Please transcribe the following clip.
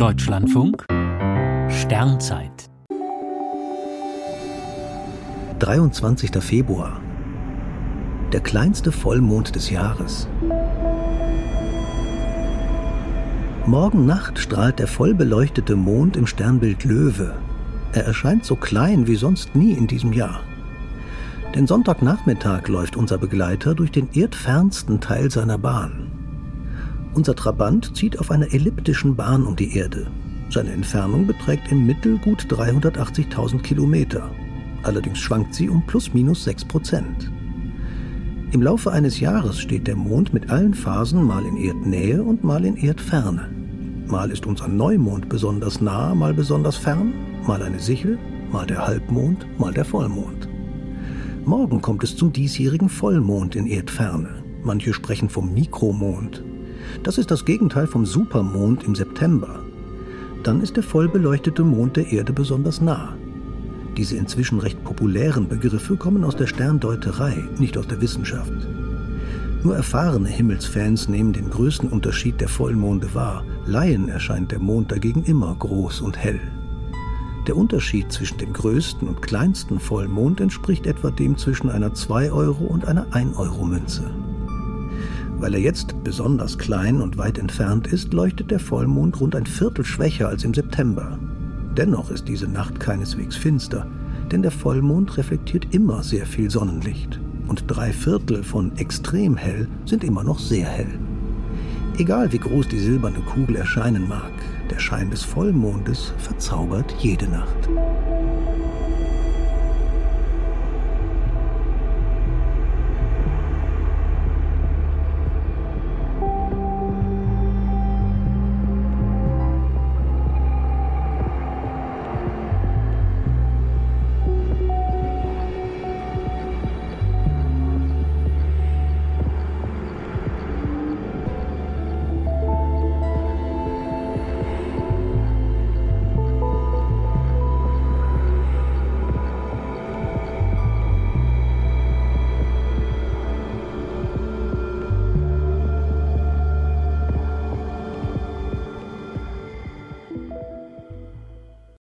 Deutschlandfunk Sternzeit 23. Februar Der kleinste Vollmond des Jahres. Morgen Nacht strahlt der vollbeleuchtete Mond im Sternbild Löwe. Er erscheint so klein wie sonst nie in diesem Jahr. Denn Sonntagnachmittag läuft unser Begleiter durch den erdfernsten Teil seiner Bahn. Unser Trabant zieht auf einer elliptischen Bahn um die Erde. Seine Entfernung beträgt im Mittel gut 380.000 Kilometer. Allerdings schwankt sie um plus minus 6 Prozent. Im Laufe eines Jahres steht der Mond mit allen Phasen mal in Erdnähe und mal in Erdferne. Mal ist unser Neumond besonders nah, mal besonders fern, mal eine Sichel, mal der Halbmond, mal der Vollmond. Morgen kommt es zum diesjährigen Vollmond in Erdferne. Manche sprechen vom Mikromond. Das ist das Gegenteil vom Supermond im September. Dann ist der voll beleuchtete Mond der Erde besonders nah. Diese inzwischen recht populären Begriffe kommen aus der Sterndeuterei, nicht aus der Wissenschaft. Nur erfahrene Himmelsfans nehmen den größten Unterschied der Vollmonde wahr. Laien erscheint der Mond dagegen immer groß und hell. Der Unterschied zwischen dem größten und kleinsten Vollmond entspricht etwa dem zwischen einer 2 Euro und einer 1 Euro Münze. Weil er jetzt besonders klein und weit entfernt ist, leuchtet der Vollmond rund ein Viertel schwächer als im September. Dennoch ist diese Nacht keineswegs finster, denn der Vollmond reflektiert immer sehr viel Sonnenlicht und drei Viertel von extrem hell sind immer noch sehr hell. Egal wie groß die silberne Kugel erscheinen mag, der Schein des Vollmondes verzaubert jede Nacht.